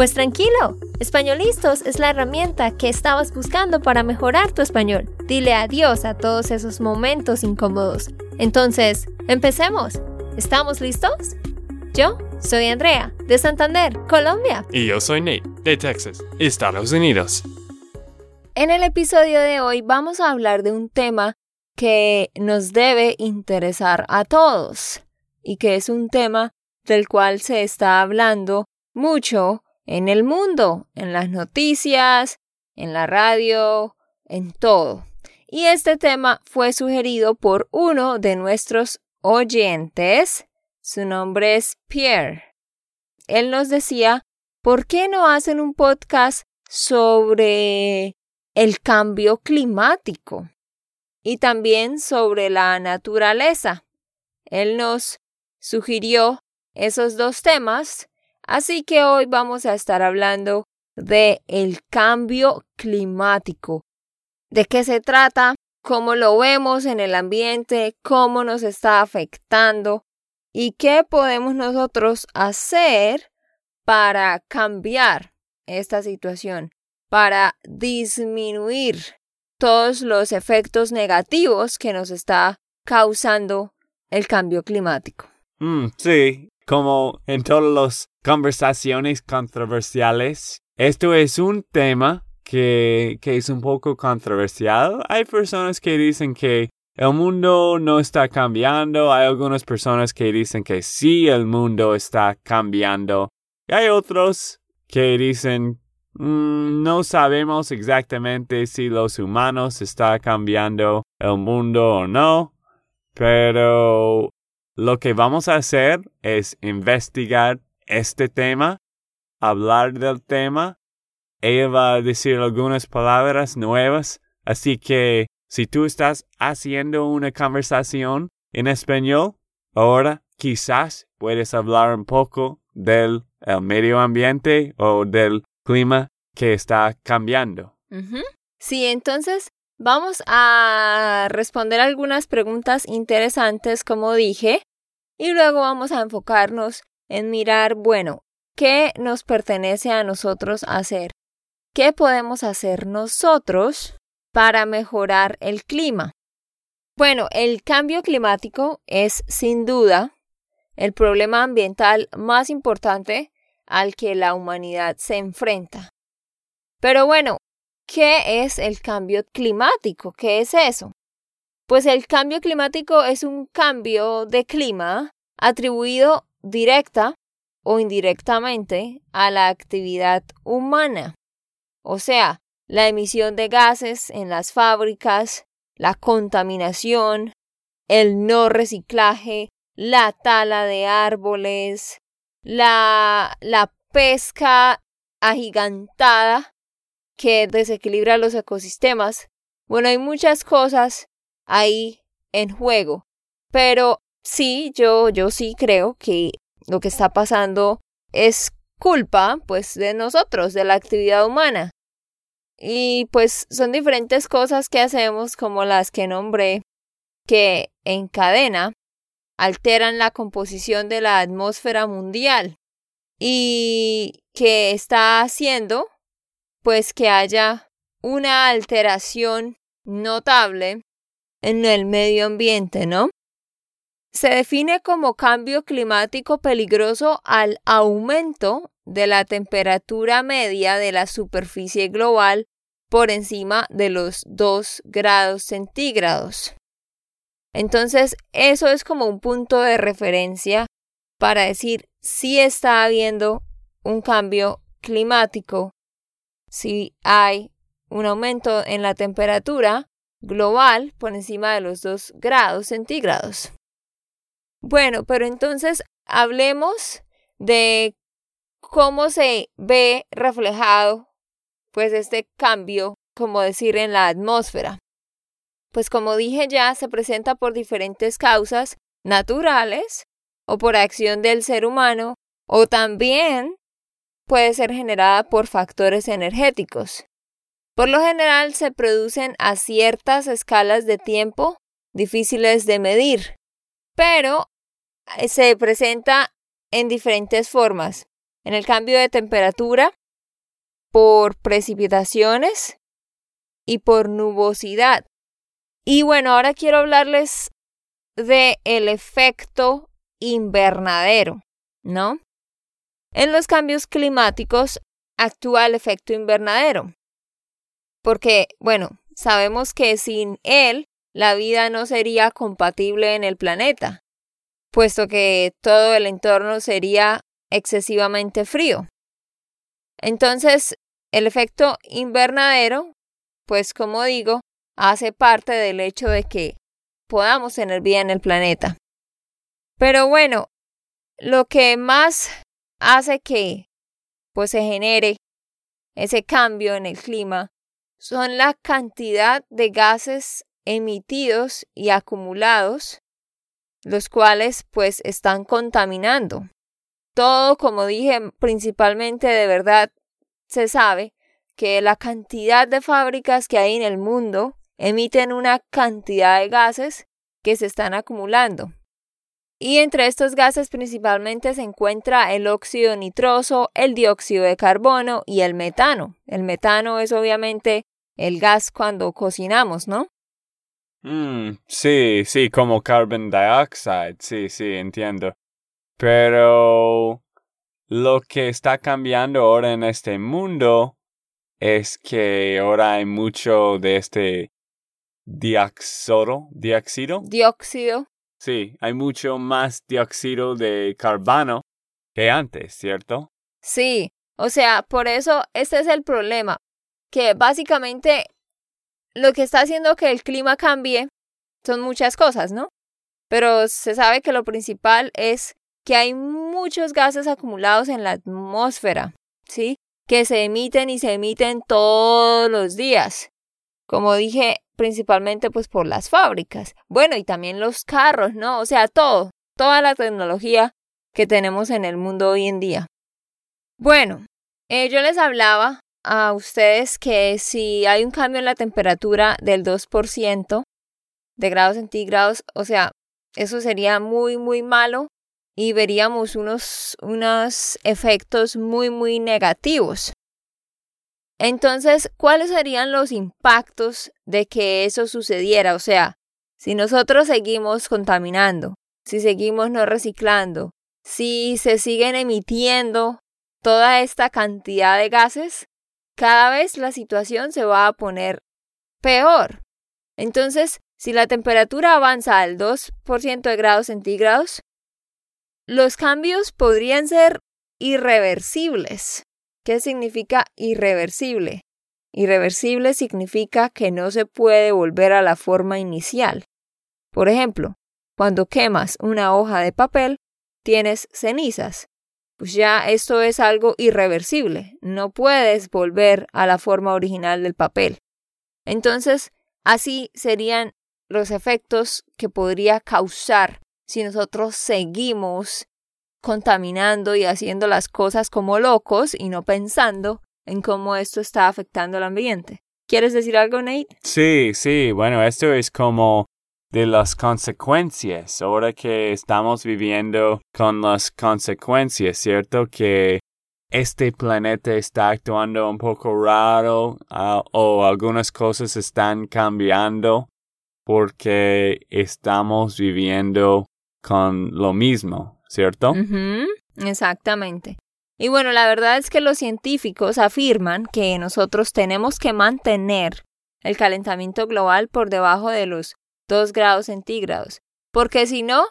Pues tranquilo, Españolistos es la herramienta que estabas buscando para mejorar tu español. Dile adiós a todos esos momentos incómodos. Entonces, empecemos. ¿Estamos listos? Yo soy Andrea, de Santander, Colombia. Y yo soy Nate, de Texas, Estados Unidos. En el episodio de hoy vamos a hablar de un tema que nos debe interesar a todos y que es un tema del cual se está hablando mucho en el mundo, en las noticias, en la radio, en todo. Y este tema fue sugerido por uno de nuestros oyentes. Su nombre es Pierre. Él nos decía, ¿por qué no hacen un podcast sobre el cambio climático? Y también sobre la naturaleza. Él nos sugirió esos dos temas Así que hoy vamos a estar hablando de el cambio climático. ¿De qué se trata? ¿Cómo lo vemos en el ambiente? ¿Cómo nos está afectando? ¿Y qué podemos nosotros hacer para cambiar esta situación? Para disminuir todos los efectos negativos que nos está causando el cambio climático. Mm, sí, como en todas las conversaciones controversiales, esto es un tema que, es un poco controversial. Hay personas que dicen que el mundo no está cambiando, hay algunas personas que dicen que sí, el mundo está cambiando. Y hay otros que dicen mm, no sabemos exactamente si los humanos están cambiando el mundo o no, pero lo que vamos a hacer es investigar este tema, hablar del tema. Ella va a decir algunas palabras nuevas, así que si tú estás haciendo una conversación en español, ahora quizás puedes hablar un poco del medio ambiente o del clima que está cambiando. Sí, entonces vamos a responder algunas preguntas interesantes, como dije, y luego vamos a enfocarnos en mirar, bueno, ¿qué nos pertenece a nosotros hacer? ¿Qué podemos hacer nosotros para mejorar el clima? Bueno, el cambio climático es sin duda el problema ambiental más importante al que la humanidad se enfrenta. Pero bueno, ¿qué es el cambio climático? ¿Qué es eso? Pues el cambio climático es un cambio de clima atribuido directa o indirectamente a la actividad humana. O sea, la emisión de gases en las fábricas, la contaminación, el no reciclaje, la tala de árboles, la, la pesca agigantada que desequilibra los ecosistemas. Bueno, hay muchas cosas ahí en juego. Pero sí, yo, yo sí creo que lo que está pasando es culpa, pues, de nosotros, de la actividad humana. Y pues son diferentes cosas que hacemos, como las que nombré, que en cadena alteran la composición de la atmósfera mundial y que está haciendo pues que haya una alteración notable en el medio ambiente, ¿no? Se define como cambio climático peligroso al aumento de la temperatura media de la superficie global por encima de los 2 grados centígrados. Entonces, eso es como un punto de referencia para decir si está habiendo un cambio climático, si hay un aumento en la temperatura global por encima de los 2 grados centígrados. Bueno, pero entonces hablemos de cómo se ve reflejado pues este cambio, como decir, en la atmósfera. pues como dije ya, se presenta por diferentes causas naturales o por acción del ser humano o también puede ser generada por factores energéticos. Por lo general se producen a ciertas escalas de tiempo difíciles de medir, pero se presenta en diferentes formas. En el cambio de temperatura, por precipitaciones y por nubosidad. Y bueno, ahora quiero hablarles de el efecto invernadero, ¿no? En los cambios climáticos actúa el efecto invernadero. Porque, bueno, sabemos que sin él la vida no sería compatible en el planeta, puesto que todo el entorno sería excesivamente frío. Entonces, el efecto invernadero, pues como digo, hace parte del hecho de que podamos tener vida en el planeta. Pero bueno, lo que más hace que pues se genere ese cambio en el clima son la cantidad de gases emitidos y acumulados, los cuales pues están contaminando. Todo, como dije, principalmente de verdad se sabe que la cantidad de fábricas que hay en el mundo emiten una cantidad de gases que se están acumulando. Y entre estos gases principalmente se encuentra el óxido nitroso, el dióxido de carbono y el metano. El metano es obviamente el gas cuando cocinamos, ¿no? Mm, sí, sí, como carbon dioxide, sí, sí, entiendo. Pero lo que está cambiando ahora en este mundo es que ahora hay mucho de este dióxido, dióxido. Dióxido. Sí, hay mucho más dióxido de carbono que antes, ¿cierto? Sí, o sea, por eso este es el problema, que básicamente lo que está haciendo que el clima cambie son muchas cosas, ¿no? Pero se sabe que lo principal es que hay muchos gases acumulados en la atmósfera, ¿sí? Que se emiten y se emiten todos los días. Como dije, principalmente pues por las fábricas. Bueno, y también los carros, ¿no? O sea, todo, toda la tecnología que tenemos en el mundo hoy en día. Bueno, eh, yo les hablaba a ustedes que si hay un cambio en la temperatura del 2% de grados centígrados, o sea, eso sería muy, muy malo y veríamos unos, unos efectos muy, muy negativos. Entonces, ¿cuáles serían los impactos de que eso sucediera? O sea, si nosotros seguimos contaminando, si seguimos no reciclando, si se siguen emitiendo toda esta cantidad de gases, cada vez la situación se va a poner peor. Entonces, si la temperatura avanza al 2% de grados centígrados, los cambios podrían ser irreversibles. ¿Qué significa irreversible? Irreversible significa que no se puede volver a la forma inicial. Por ejemplo, cuando quemas una hoja de papel, tienes cenizas. Pues ya esto es algo irreversible. No puedes volver a la forma original del papel. Entonces, así serían los efectos que podría causar si nosotros seguimos contaminando y haciendo las cosas como locos y no pensando en cómo esto está afectando al ambiente. ¿Quieres decir algo, Nate? Sí, sí, bueno, esto es como de las consecuencias, ahora que estamos viviendo con las consecuencias, ¿cierto? Que este planeta está actuando un poco raro ah, o algunas cosas están cambiando porque estamos viviendo con lo mismo, ¿cierto? Exactamente. Y bueno, la verdad es que los científicos afirman que nosotros tenemos que mantener el calentamiento global por debajo de los 2 grados centígrados, porque si no,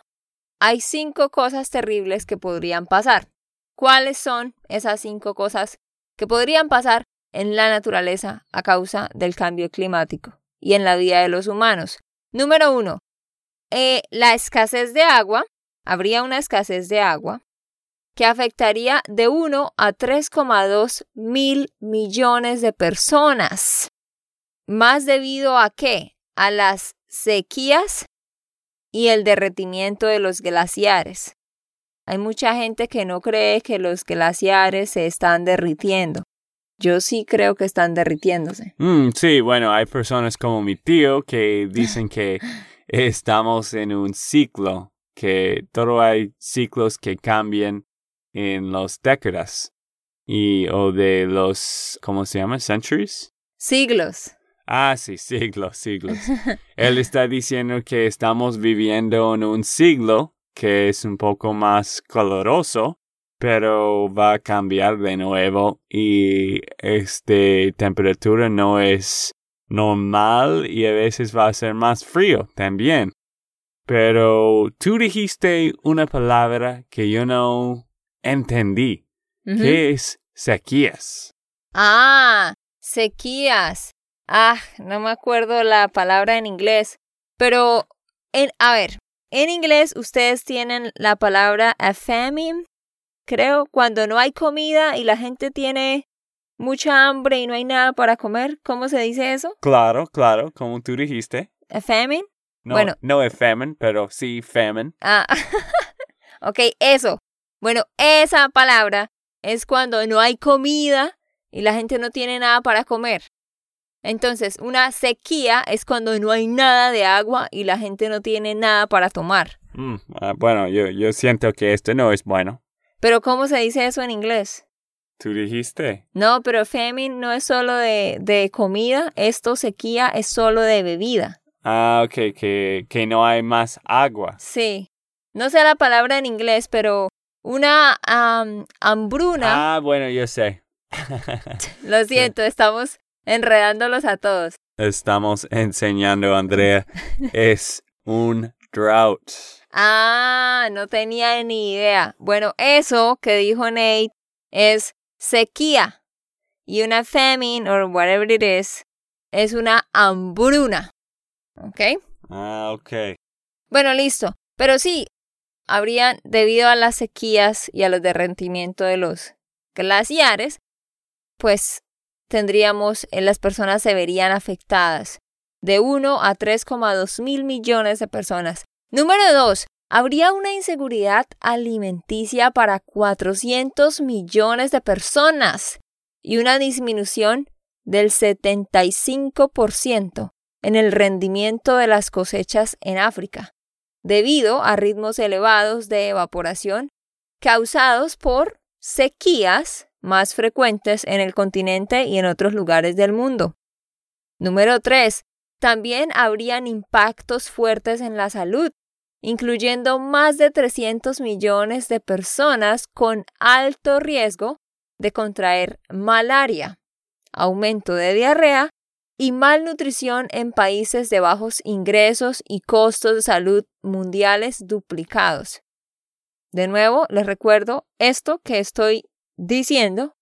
hay cinco cosas terribles que podrían pasar. ¿Cuáles son esas cinco cosas que podrían pasar en la naturaleza a causa del cambio climático y en la vida de los humanos? Número uno, eh, la escasez de agua. Habría una escasez de agua que afectaría de 1 a 3,2 mil millones de personas. ¿Más debido a qué? A las sequías y el derretimiento de los glaciares. Hay mucha gente que no cree que los glaciares se están derritiendo. Yo sí creo que están derritiéndose. Mm, sí, bueno, hay personas como mi tío que dicen que estamos en un ciclo, que todo hay ciclos que cambian en las décadas y o de los ¿cómo se llama? centuries. Siglos. Ah, sí, siglos, siglos. Él está diciendo que estamos viviendo en un siglo que es un poco más coloroso, pero va a cambiar de nuevo y este temperatura no es normal y a veces va a ser más frío también. Pero tú dijiste una palabra que yo no entendí. ¿Qué es sequías? Ah, sequías. Ah, no me acuerdo la palabra en inglés. Pero, en, a ver, en inglés ustedes tienen la palabra a famine, creo, cuando no hay comida y la gente tiene mucha hambre y no hay nada para comer. ¿Cómo se dice eso? Claro, claro, como tú dijiste. A famine. No, Bueno. no es famine, pero sí famine. Ah, ok, eso. Bueno, esa palabra es cuando no hay comida y la gente no tiene nada para comer. Entonces, una sequía es cuando no hay nada de agua y la gente no tiene nada para tomar. Mm, ah, bueno, yo, yo siento que esto no es bueno. Pero ¿cómo se dice eso en inglés? Tú dijiste. No, pero famine no es solo de, de comida, esto sequía es solo de bebida. Ah, ok, que, que no hay más agua. Sí. No sé la palabra en inglés, pero una am, hambruna, Ah, bueno, yo sé. lo siento, estamos enredándolos a todos. Estamos enseñando, Andrea. es un drought. Ah, no tenía ni idea. Bueno, eso que dijo Nate es sequía. Y una famine, or whatever it is, es una hambruna. ¿Ok? Ah, ok. Bueno, listo. Pero sí, habrían, debido a las sequías y a los derretimientos de los glaciares, pues tendríamos, eh, las personas se verían afectadas. De 1 a 3,2 mil millones de personas. Número 2. Habría una inseguridad alimenticia para 400 millones de personas y una disminución del 75% en el rendimiento de las cosechas en África, debido a ritmos elevados de evaporación causados por sequías más frecuentes en el continente y en otros lugares del mundo. Número 3. También habrían impactos fuertes en la salud, incluyendo más de 300 millones de personas con alto riesgo de contraer malaria, aumento de diarrea y malnutrición en países de bajos ingresos y costos de salud mundiales duplicados. De nuevo, les recuerdo, esto que estoy diciendo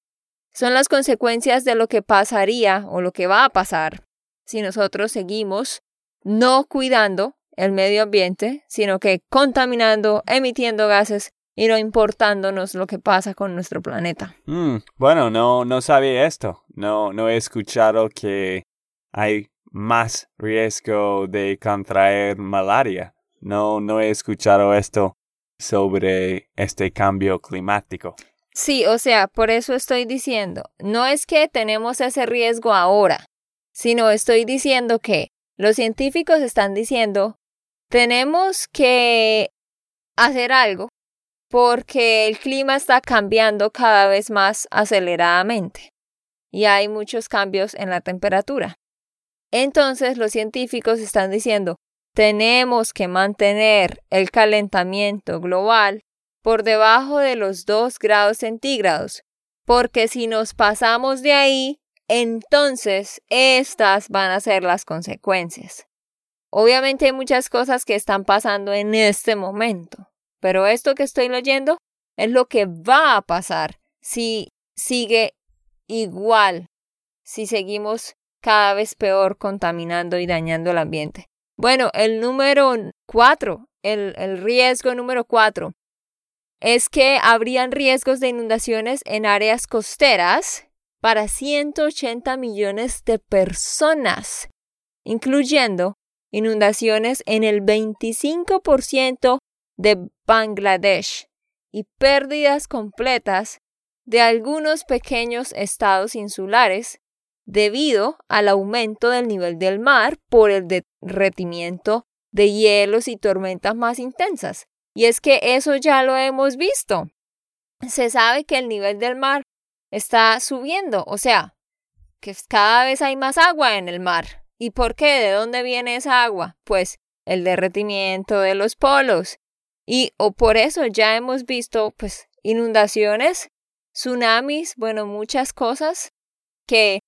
son las consecuencias de lo que pasaría o lo que va a pasar si nosotros seguimos no cuidando el medio ambiente, sino que contaminando, emitiendo gases y no importándonos lo que pasa con nuestro planeta. Mm, bueno, no, no sabía esto. No, no he escuchado que hay más riesgo de contraer malaria. No, no he escuchado esto sobre este cambio climático. Sí, o sea, por eso estoy diciendo, no es que tenemos ese riesgo ahora, sino estoy diciendo que los científicos están diciendo, tenemos que hacer algo porque el clima está cambiando cada vez más aceleradamente y hay muchos cambios en la temperatura. Entonces los científicos están diciendo, tenemos que mantener el calentamiento global por debajo de los 2 grados centígrados, porque si nos pasamos de ahí, entonces estas van a ser las consecuencias. Obviamente hay muchas cosas que están pasando en este momento, pero esto que estoy leyendo es lo que va a pasar si sigue igual, si seguimos cada vez peor contaminando y dañando el ambiente. Bueno, el número cuatro, el, el riesgo número cuatro, es que habrían riesgos de inundaciones en áreas costeras para 180 millones de personas, incluyendo inundaciones en el 25% de Bangladesh y pérdidas completas de algunos pequeños estados insulares debido al aumento del nivel del mar por el derretimiento de hielos y tormentas más intensas. Y es que eso ya lo hemos visto. Se sabe que el nivel del mar está subiendo, o sea, que cada vez hay más agua en el mar. ¿Y por qué? ¿De dónde viene esa agua? Pues el derretimiento de los polos. Y o por eso ya hemos visto pues inundaciones, tsunamis, bueno, muchas cosas que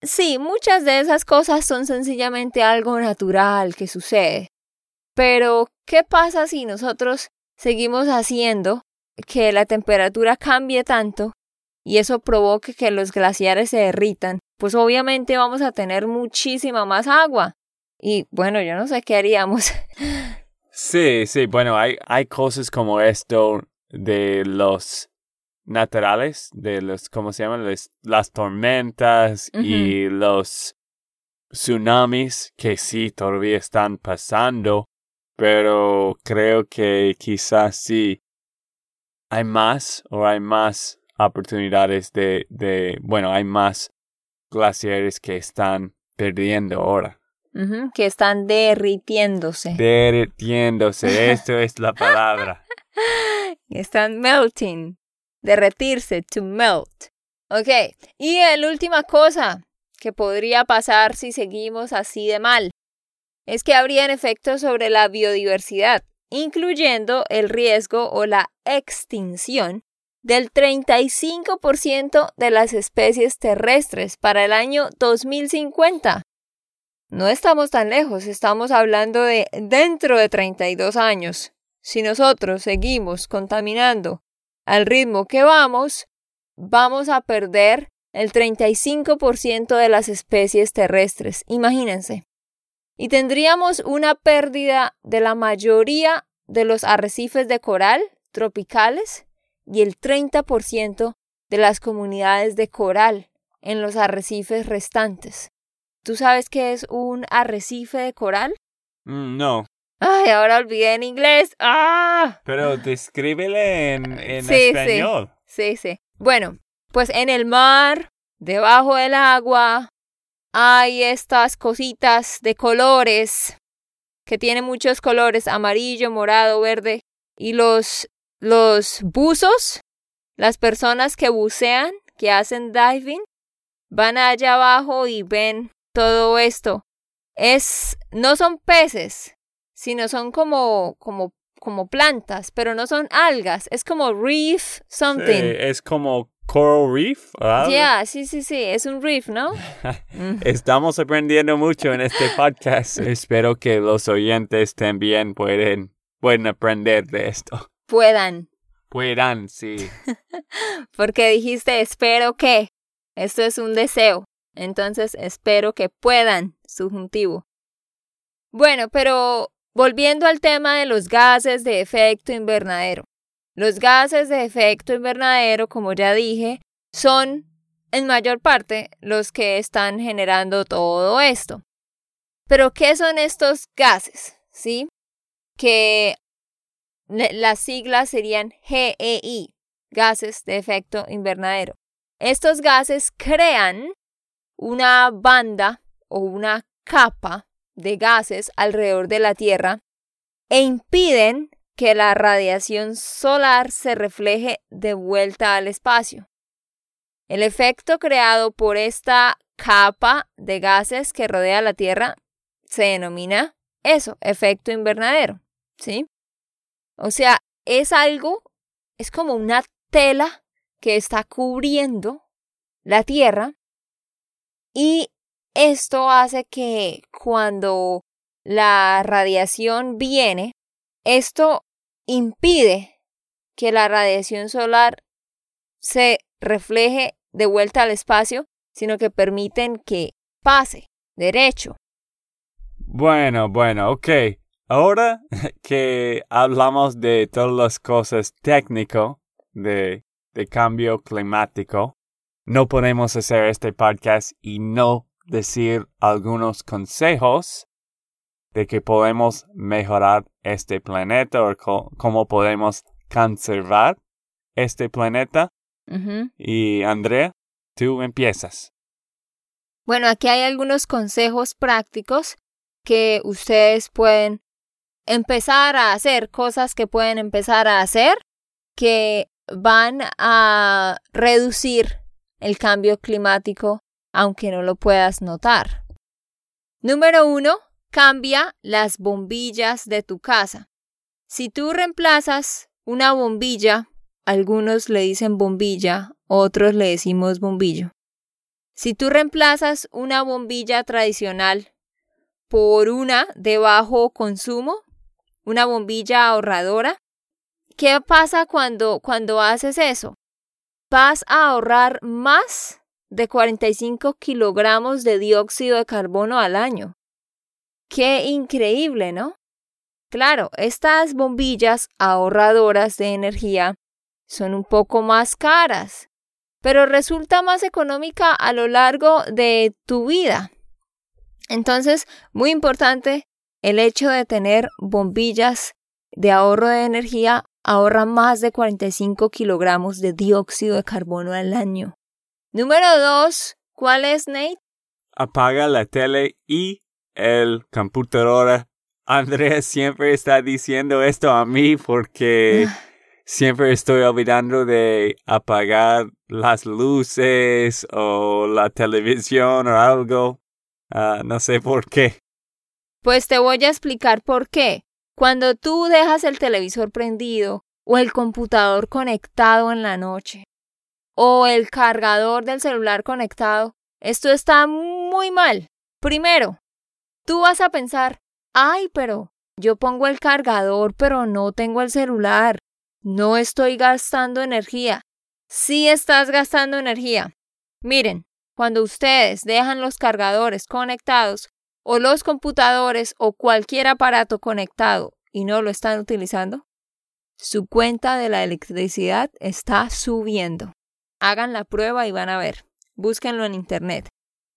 sí, muchas de esas cosas son sencillamente algo natural que sucede. Pero, ¿qué pasa si nosotros seguimos haciendo que la temperatura cambie tanto y eso provoque que los glaciares se derritan, pues obviamente vamos a tener muchísima más agua. Y bueno, yo no sé qué haríamos. Sí, sí, bueno, hay, hay cosas como esto de los naturales, de los, ¿cómo se llaman? las tormentas y los tsunamis que sí todavía están pasando, pero creo que quizás sí hay más o hay más oportunidades de, de, bueno, hay más glaciares que están perdiendo ahora. que están derritiéndose. Derritiéndose, esto es la palabra. están melting, derretirse, to melt. Ok, y la última cosa que podría pasar si seguimos así de mal es que habrían efectos sobre la biodiversidad, incluyendo el riesgo o la extinción del 35% de las especies terrestres para el año 2050. No estamos tan lejos, estamos hablando de dentro de 32 años. Si nosotros seguimos contaminando al ritmo que vamos, vamos a perder el 35% de las especies terrestres. Imagínense. Y tendríamos una pérdida de la mayoría de los arrecifes de coral tropicales y el 30% de las comunidades de coral en los arrecifes restantes. ¿Tú sabes qué es un arrecife de coral? Mm, no. Ay, ahora olvidé en inglés. ¡Ah! Pero descríbele en, español. Sí, sí. Bueno, pues en el mar, debajo del agua, hay estas cositas de colores que tienen muchos colores, amarillo, morado, verde, y los los buzos, las personas que bucean, que hacen diving, van allá abajo y ven todo esto. Es, no son peces, sino son como, como, como plantas, pero no son algas, es como reef something. es como coral reef. Ya, sí, sí, sí, es un reef, ¿no? Estamos aprendiendo mucho en este podcast. Espero que los oyentes también pueden, pueden aprender de esto puedan. Puedan, sí. Porque dijiste, espero que. Esto es un deseo. Entonces, espero que puedan, subjuntivo. Bueno, pero volviendo al tema de los gases de efecto invernadero. Los gases de efecto invernadero, como ya dije, son en mayor parte los que están generando todo esto. Pero, ¿qué son estos gases? ¿Sí? Que las siglas serían GEI, gases de efecto invernadero. Estos gases crean una banda o una capa de gases alrededor de la Tierra e impiden que la radiación solar se refleje de vuelta al espacio. El efecto creado por esta capa de gases que rodea la Tierra se denomina eso, efecto invernadero, ¿sí? O sea, es algo, es como una tela que está cubriendo la Tierra y esto hace que cuando la radiación viene, esto impide que la radiación solar se refleje de vuelta al espacio, sino que permiten que pase derecho. Bueno, bueno, ok. Ahora que hablamos de todas las cosas técnicas de, de cambio climático, no podemos hacer este podcast y no decir algunos consejos de que podemos mejorar este planeta o cómo podemos conservar este planeta. Y Andrea, tú empiezas. Bueno, aquí hay algunos consejos prácticos que ustedes pueden empezar a hacer, cosas que pueden empezar a hacer que van a reducir el cambio climático, aunque no lo puedas notar. Número uno, cambia las bombillas de tu casa. Si tú reemplazas una bombilla, algunos le dicen bombilla, otros le decimos bombillo. Si tú reemplazas una bombilla tradicional por una de bajo consumo, una bombilla ahorradora, ¿qué pasa cuando, cuando haces eso? Vas a ahorrar más de 45 kilogramos de dióxido de carbono al año. Qué increíble, ¿no? Claro, estas bombillas ahorradoras de energía son un poco más caras, pero resulta más económica a lo largo de tu vida. Entonces, muy importante, el hecho de tener bombillas de ahorro de energía ahorra más de 45 kilogramos de dióxido de carbono al año. Número dos, ¿cuál es, Nate? Apaga la tele y el computador. Andrea siempre está diciendo esto a mí porque siempre estoy olvidando de apagar las luces o la televisión o algo. Ah, no sé por qué. Pues te voy a explicar por qué. Cuando tú dejas el televisor prendido o el computador conectado en la noche o el cargador del celular conectado, esto está muy mal. Primero, Tú vas a pensar, ay, pero yo pongo el cargador, pero no tengo el celular. No estoy gastando energía. Sí estás gastando energía. Miren, cuando ustedes dejan los cargadores conectados o los computadores o cualquier aparato conectado y no lo están utilizando, su cuenta de la electricidad está subiendo. Hagan la prueba y van a ver. Búsquenlo en Internet.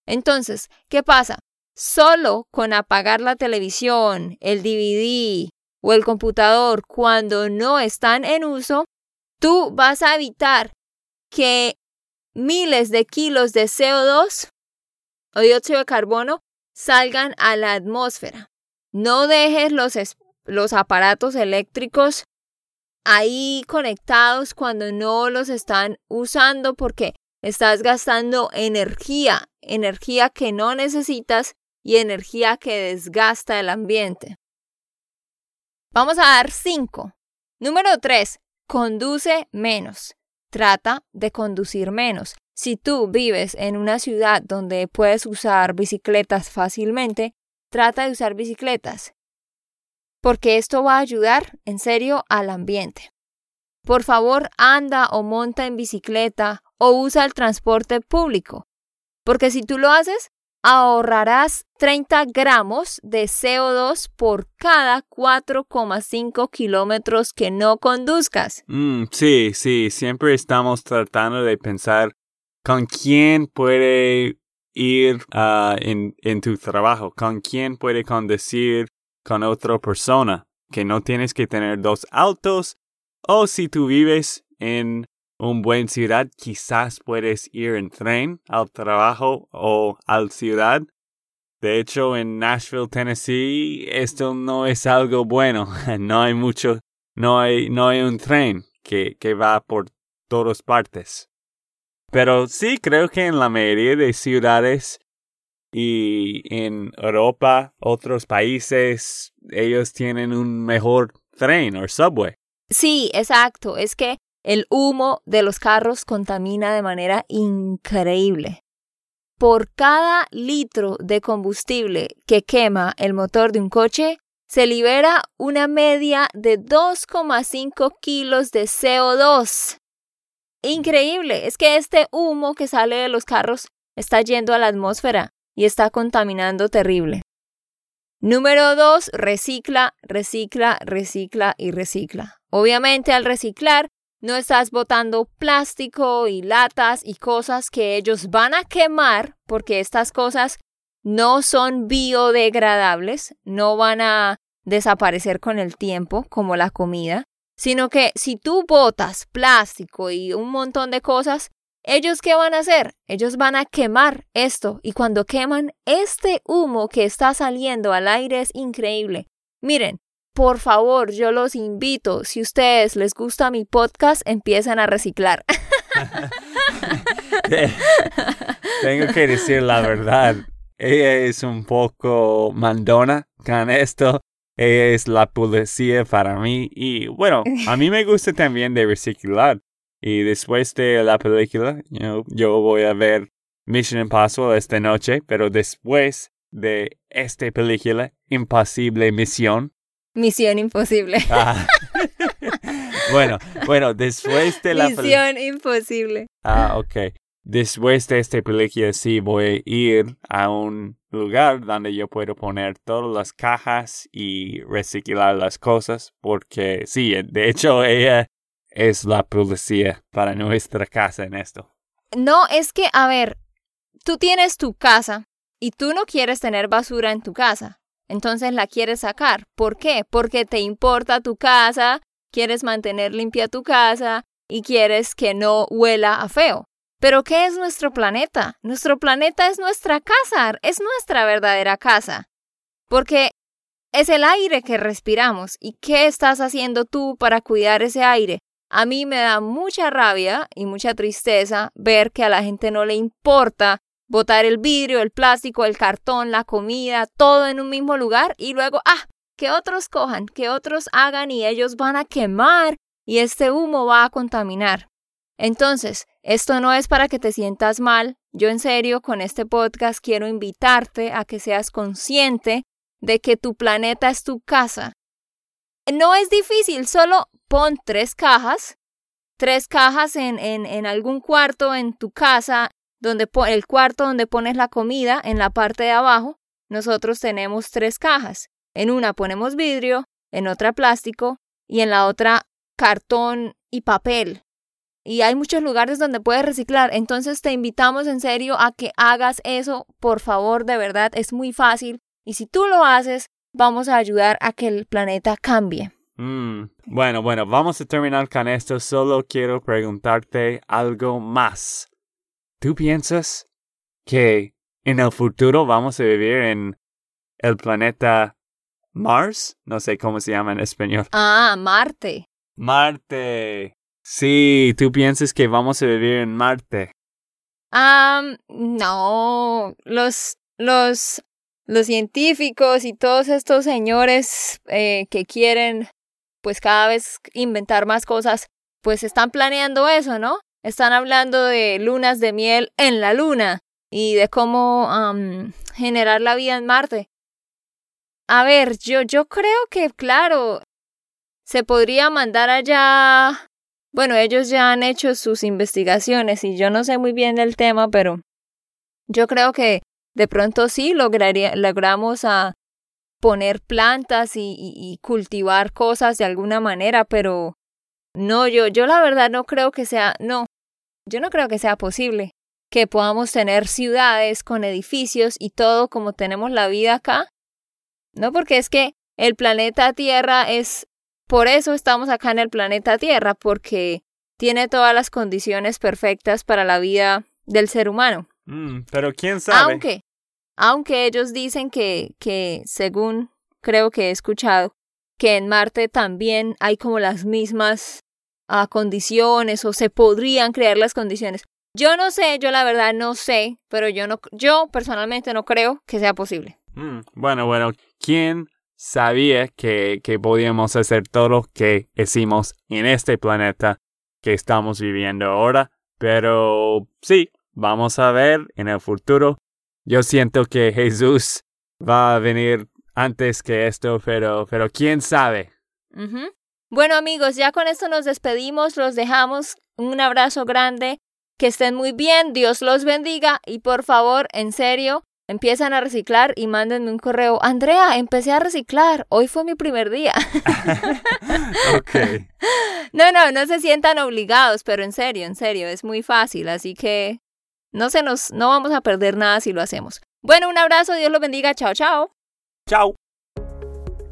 Entonces, ¿qué pasa? Solo con apagar la televisión, el DVD o el computador cuando no están en uso, tú vas a evitar que miles de kilos de CO2 o dióxido de carbono salgan a la atmósfera. No dejes los, aparatos eléctricos ahí conectados cuando no los están usando porque estás gastando energía, energía que no necesitas y energía que desgasta el ambiente. Vamos a dar 5. Número 3. Conduce menos. Trata de conducir menos. Si tú vives en una ciudad donde puedes usar bicicletas fácilmente, trata de usar bicicletas. Porque esto va a ayudar en serio al ambiente. Por favor, anda o monta en bicicleta o usa el transporte público. Porque si tú lo haces, ahorrarás 30 gramos de CO2 por cada 4,5 kilómetros que no conduzcas. Mm, sí, sí, siempre estamos tratando de pensar con quién puede ir uh, en, en tu trabajo, con quién puede conducir con otra persona, que no tienes que tener dos autos, o si tú vives en un buen ciudad, quizás puedes ir en tren al trabajo o al ciudad. De hecho, en Nashville, Tennessee, esto no es algo bueno. No hay mucho, no hay, no hay un tren que, que va por todas partes. Pero sí creo que en la mayoría de ciudades y en Europa, otros países, ellos tienen un mejor tren o subway. Sí, exacto. Es que el humo de los carros contamina de manera increíble. Por cada litro de combustible que quema el motor de un coche, se libera una media de 2,5 kilos de CO2. Increíble, es que este humo que sale de los carros está yendo a la atmósfera y está contaminando terrible. Número 2. Recicla, recicla, recicla y recicla. Obviamente al reciclar no estás botando plástico y latas y cosas que ellos van a quemar porque estas cosas no son biodegradables, no van a desaparecer con el tiempo como la comida, sino que si tú botas plástico y un montón de cosas, ¿ellos qué van a hacer? Ellos van a quemar esto y cuando queman este humo que está saliendo al aire es increíble. Miren, por favor, yo los invito, si ustedes les gusta mi podcast, empiecen a reciclar. Tengo que decir la verdad. Ella es un poco mandona con esto. Ella es la policía para mí. Y bueno, a mí me gusta también de reciclar. Y después de la película, yo voy a ver Mission Impossible esta noche. Pero después de esta película, Imposible Misión, Misión imposible. Ah. bueno, bueno, después de la Misión imposible. Ah, ok. Después de esta película sí voy a ir a un lugar donde yo puedo poner todas las cajas y reciclar las cosas porque sí, de hecho ella es la policía para nuestra casa en esto. No, es que, a ver, tú tienes tu casa y tú no quieres tener basura en tu casa. Entonces la quieres sacar. ¿Por qué? Porque te importa tu casa, quieres mantener limpia tu casa y quieres que no huela a feo. Pero ¿qué es nuestro planeta? Nuestro planeta es nuestra casa, es nuestra verdadera casa. Porque es el aire que respiramos. ¿Y qué estás haciendo tú para cuidar ese aire? A mí me da mucha rabia y mucha tristeza ver que a la gente no le importa botar el vidrio, el plástico, el cartón, la comida, todo en un mismo lugar y luego, ah, que otros cojan, que otros hagan y ellos van a quemar y este humo va a contaminar. Entonces, esto no es para que te sientas mal. Yo en serio con este podcast quiero invitarte a que seas consciente de que tu planeta es tu casa. No es difícil, solo pon tres cajas, tres cajas en, en, algún cuarto en tu casa donde el cuarto donde pones la comida, en la parte de abajo, nosotros tenemos tres cajas. En una ponemos vidrio, en otra plástico y en la otra cartón y papel. Y hay muchos lugares donde puedes reciclar. Entonces te invitamos en serio a que hagas eso, por favor, de verdad, es muy fácil. Y si tú lo haces, vamos a ayudar a que el planeta cambie. Mm, bueno, bueno, vamos a terminar con esto. Solo quiero preguntarte algo más. ¿Tú piensas que en el futuro vamos a vivir en el planeta Mars? No sé cómo se llama en español. Ah, Marte. Marte. Sí, ¿tú piensas que vamos a vivir en Marte? Ah, no. Los, los, los científicos y todos estos señores eh, que quieren, pues cada vez inventar más cosas, pues están planeando eso, ¿no? Están hablando de lunas de miel en la luna y de cómo generar la vida en Marte. A ver, yo, yo creo que, claro, se podría mandar allá. Bueno, ellos ya han hecho sus investigaciones y yo no sé muy bien del tema, pero yo creo que de pronto sí logramos a poner plantas y, y, cultivar cosas de alguna manera, pero no, yo, yo la verdad no creo que sea, no, yo no creo que sea posible que podamos tener ciudades con edificios y todo como tenemos la vida acá. No, porque es que el planeta Tierra es, por eso estamos acá en el planeta Tierra, porque tiene todas las condiciones perfectas para la vida del ser humano. Mm, pero quién sabe. Aunque, aunque ellos dicen que, que, según creo que he escuchado, que en Marte también hay como las mismas a condiciones o se podrían crear las condiciones. Yo no sé, yo la verdad no sé, pero yo no, yo personalmente no creo que sea posible. Mm, bueno, bueno, ¿quién sabía que, que podíamos hacer todo lo que hicimos en este planeta que estamos viviendo ahora? Pero sí, vamos a ver en el futuro. Yo siento que Jesús va a venir antes que esto, pero, pero quién sabe. Bueno amigos, ya con esto nos despedimos, los dejamos. Un abrazo grande, que estén muy bien, Dios los bendiga y por favor, en serio, empiezan a reciclar y mándenme un correo. Andrea, empecé a reciclar, hoy fue mi primer día. ok. No, no, no se sientan obligados, pero en serio, en serio, es muy fácil, así que No se nos, no vamos a perder nada si lo hacemos. Bueno, un abrazo, Dios los bendiga, chao, chao. Chao.